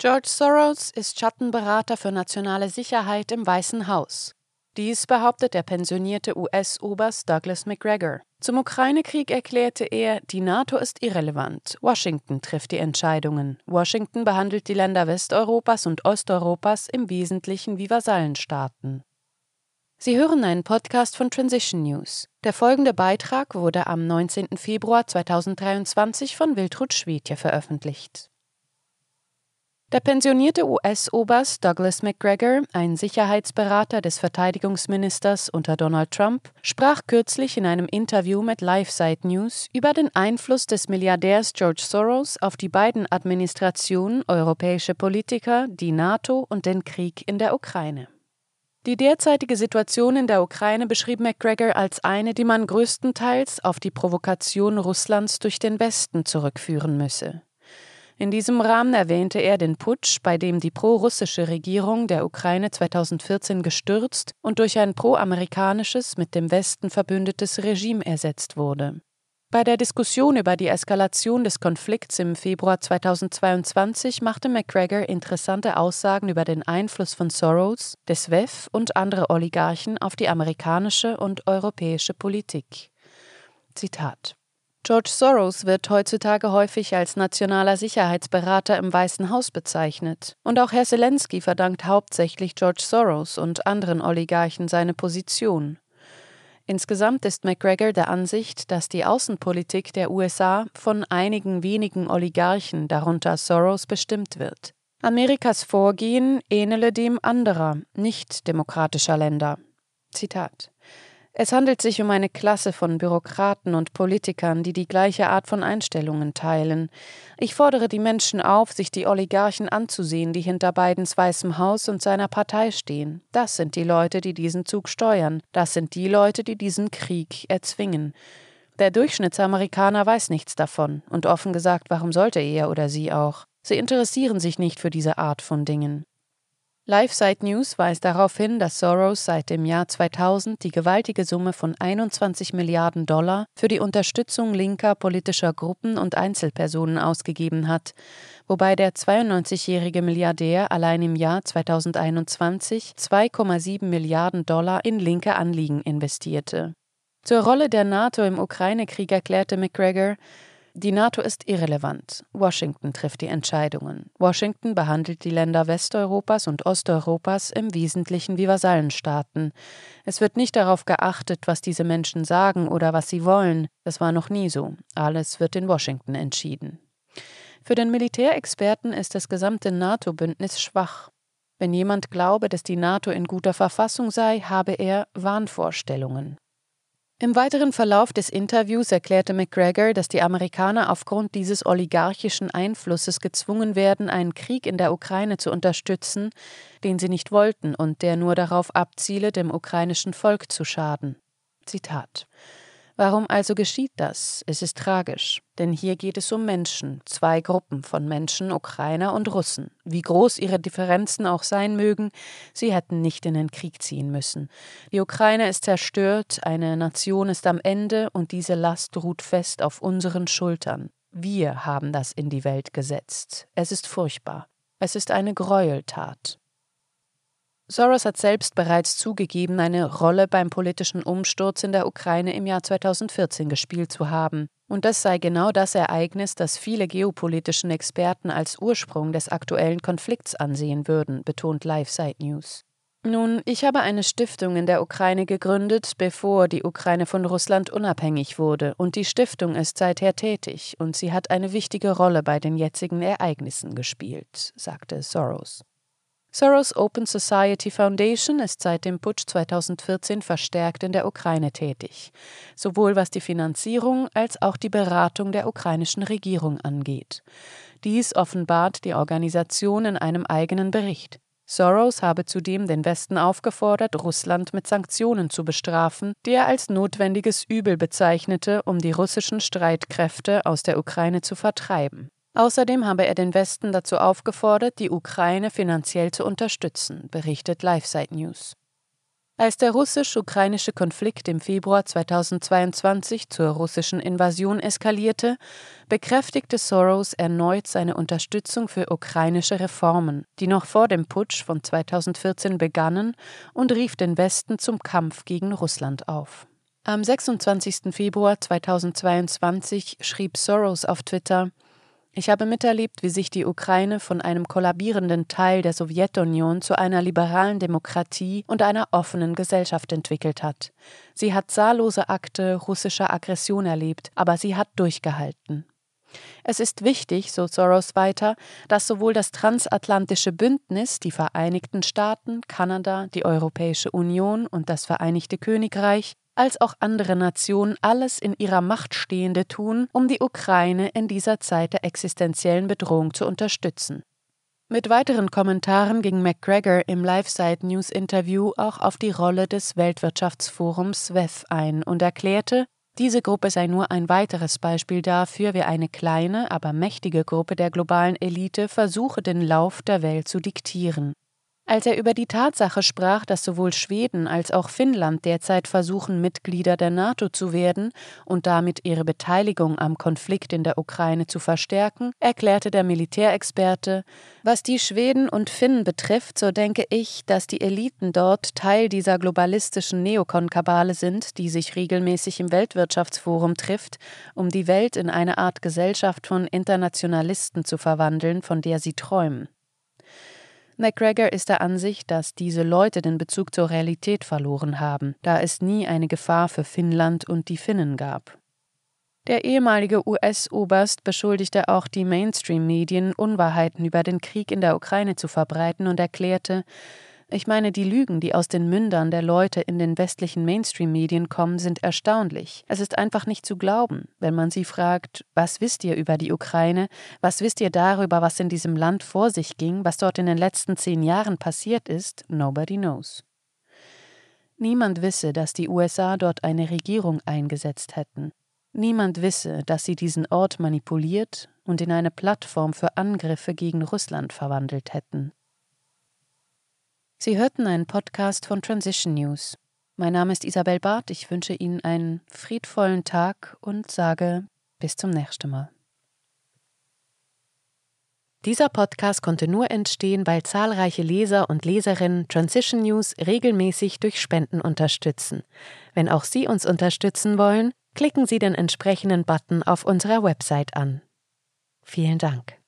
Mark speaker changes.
Speaker 1: George Soros ist Schattenberater für nationale Sicherheit im Weißen Haus. Dies behauptet der pensionierte US-Oberst Douglas McGregor. Zum Ukraine-Krieg erklärte er, die NATO ist irrelevant. Washington trifft die Entscheidungen. Washington behandelt die Länder Westeuropas und Osteuropas im Wesentlichen wie Vasallenstaaten. Sie hören einen Podcast von Transition News. Der folgende Beitrag wurde am 19. Februar 2023 von Wiltrud Schwedje veröffentlicht. Der pensionierte US-Oberst Douglas McGregor, ein Sicherheitsberater des Verteidigungsministers unter Donald Trump, sprach kürzlich in einem Interview mit LifeSite News über den Einfluss des Milliardärs George Soros auf die beiden Administrationen, europäische Politiker, die NATO und den Krieg in der Ukraine. Die derzeitige Situation in der Ukraine beschrieb McGregor als eine, die man größtenteils auf die Provokation Russlands durch den Westen zurückführen müsse. In diesem Rahmen erwähnte er den Putsch, bei dem die pro-russische Regierung der Ukraine 2014 gestürzt und durch ein pro-amerikanisches, mit dem Westen verbündetes Regime ersetzt wurde. Bei der Diskussion über die Eskalation des Konflikts im Februar 2022 machte McGregor interessante Aussagen über den Einfluss von Soros, des WEF und andere Oligarchen auf die amerikanische und europäische Politik. Zitat George Soros wird heutzutage häufig als nationaler Sicherheitsberater im Weißen Haus bezeichnet. Und auch Herr Zelensky verdankt hauptsächlich George Soros und anderen Oligarchen seine Position. Insgesamt ist McGregor der Ansicht, dass die Außenpolitik der USA von einigen wenigen Oligarchen, darunter Soros, bestimmt wird. Amerikas Vorgehen ähnele dem anderer, nicht demokratischer Länder. Zitat es handelt sich um eine Klasse von Bürokraten und Politikern, die die gleiche Art von Einstellungen teilen. Ich fordere die Menschen auf, sich die Oligarchen anzusehen, die hinter Bidens Weißem Haus und seiner Partei stehen. Das sind die Leute, die diesen Zug steuern. Das sind die Leute, die diesen Krieg erzwingen. Der Durchschnittsamerikaner weiß nichts davon, und offen gesagt, warum sollte er oder sie auch? Sie interessieren sich nicht für diese Art von Dingen. LifeSite News weist darauf hin, dass Soros seit dem Jahr 2000 die gewaltige Summe von 21 Milliarden Dollar für die Unterstützung linker politischer Gruppen und Einzelpersonen ausgegeben hat, wobei der 92-jährige Milliardär allein im Jahr 2021 2,7 Milliarden Dollar in linke Anliegen investierte. Zur Rolle der NATO im Ukraine-Krieg erklärte McGregor, die NATO ist irrelevant. Washington trifft die Entscheidungen. Washington behandelt die Länder Westeuropas und Osteuropas im Wesentlichen wie Vasallenstaaten. Es wird nicht darauf geachtet, was diese Menschen sagen oder was sie wollen. Das war noch nie so. Alles wird in Washington entschieden. Für den Militärexperten ist das gesamte NATO-Bündnis schwach. Wenn jemand glaube, dass die NATO in guter Verfassung sei, habe er Wahnvorstellungen. Im weiteren Verlauf des Interviews erklärte McGregor, dass die Amerikaner aufgrund dieses oligarchischen Einflusses gezwungen werden, einen Krieg in der Ukraine zu unterstützen, den sie nicht wollten und der nur darauf abziele, dem ukrainischen Volk zu schaden. Zitat Warum also geschieht das? Es ist tragisch, denn hier geht es um Menschen, zwei Gruppen von Menschen, Ukrainer und Russen. Wie groß ihre Differenzen auch sein mögen, sie hätten nicht in den Krieg ziehen müssen. Die Ukraine ist zerstört, eine Nation ist am Ende und diese Last ruht fest auf unseren Schultern. Wir haben das in die Welt gesetzt. Es ist furchtbar. Es ist eine Gräueltat. Soros hat selbst bereits zugegeben, eine Rolle beim politischen Umsturz in der Ukraine im Jahr 2014 gespielt zu haben. Und das sei genau das Ereignis, das viele geopolitischen Experten als Ursprung des aktuellen Konflikts ansehen würden, betont LiveSite News. Nun, ich habe eine Stiftung in der Ukraine gegründet, bevor die Ukraine von Russland unabhängig wurde, und die Stiftung ist seither tätig, und sie hat eine wichtige Rolle bei den jetzigen Ereignissen gespielt, sagte Soros. Soros Open Society Foundation ist seit dem Putsch 2014 verstärkt in der Ukraine tätig, sowohl was die Finanzierung als auch die Beratung der ukrainischen Regierung angeht. Dies offenbart die Organisation in einem eigenen Bericht. Soros habe zudem den Westen aufgefordert, Russland mit Sanktionen zu bestrafen, die er als notwendiges Übel bezeichnete, um die russischen Streitkräfte aus der Ukraine zu vertreiben. Außerdem habe er den Westen dazu aufgefordert, die Ukraine finanziell zu unterstützen, berichtet LifeSite News. Als der russisch-ukrainische Konflikt im Februar 2022 zur russischen Invasion eskalierte, bekräftigte Soros erneut seine Unterstützung für ukrainische Reformen, die noch vor dem Putsch von 2014 begannen, und rief den Westen zum Kampf gegen Russland auf. Am 26. Februar 2022 schrieb Soros auf Twitter ich habe miterlebt, wie sich die Ukraine von einem kollabierenden Teil der Sowjetunion zu einer liberalen Demokratie und einer offenen Gesellschaft entwickelt hat. Sie hat zahllose Akte russischer Aggression erlebt, aber sie hat durchgehalten. Es ist wichtig, so Soros weiter, dass sowohl das transatlantische Bündnis, die Vereinigten Staaten, Kanada, die Europäische Union und das Vereinigte Königreich als auch andere Nationen alles in ihrer Macht Stehende tun, um die Ukraine in dieser Zeit der existenziellen Bedrohung zu unterstützen. Mit weiteren Kommentaren ging McGregor im Live-Side News Interview auch auf die Rolle des Weltwirtschaftsforums WEF ein und erklärte, diese Gruppe sei nur ein weiteres Beispiel dafür, wie eine kleine, aber mächtige Gruppe der globalen Elite versuche, den Lauf der Welt zu diktieren. Als er über die Tatsache sprach, dass sowohl Schweden als auch Finnland derzeit versuchen, Mitglieder der NATO zu werden und damit ihre Beteiligung am Konflikt in der Ukraine zu verstärken, erklärte der Militärexperte, was die Schweden und Finnen betrifft, so denke ich, dass die Eliten dort Teil dieser globalistischen Neokonkabale sind, die sich regelmäßig im Weltwirtschaftsforum trifft, um die Welt in eine Art Gesellschaft von Internationalisten zu verwandeln, von der sie träumen. McGregor ist der Ansicht, dass diese Leute den Bezug zur Realität verloren haben, da es nie eine Gefahr für Finnland und die Finnen gab. Der ehemalige US-Oberst beschuldigte auch die Mainstream-Medien, Unwahrheiten über den Krieg in der Ukraine zu verbreiten und erklärte, ich meine, die Lügen, die aus den Mündern der Leute in den westlichen Mainstream-Medien kommen, sind erstaunlich. Es ist einfach nicht zu glauben, wenn man sie fragt, was wisst ihr über die Ukraine, was wisst ihr darüber, was in diesem Land vor sich ging, was dort in den letzten zehn Jahren passiert ist, nobody knows. Niemand wisse, dass die USA dort eine Regierung eingesetzt hätten. Niemand wisse, dass sie diesen Ort manipuliert und in eine Plattform für Angriffe gegen Russland verwandelt hätten. Sie hörten einen Podcast von Transition News. Mein Name ist Isabel Barth. Ich wünsche Ihnen einen friedvollen Tag und sage bis zum nächsten Mal. Dieser Podcast konnte nur entstehen, weil zahlreiche Leser und Leserinnen Transition News regelmäßig durch Spenden unterstützen. Wenn auch Sie uns unterstützen wollen, klicken Sie den entsprechenden Button auf unserer Website an. Vielen Dank.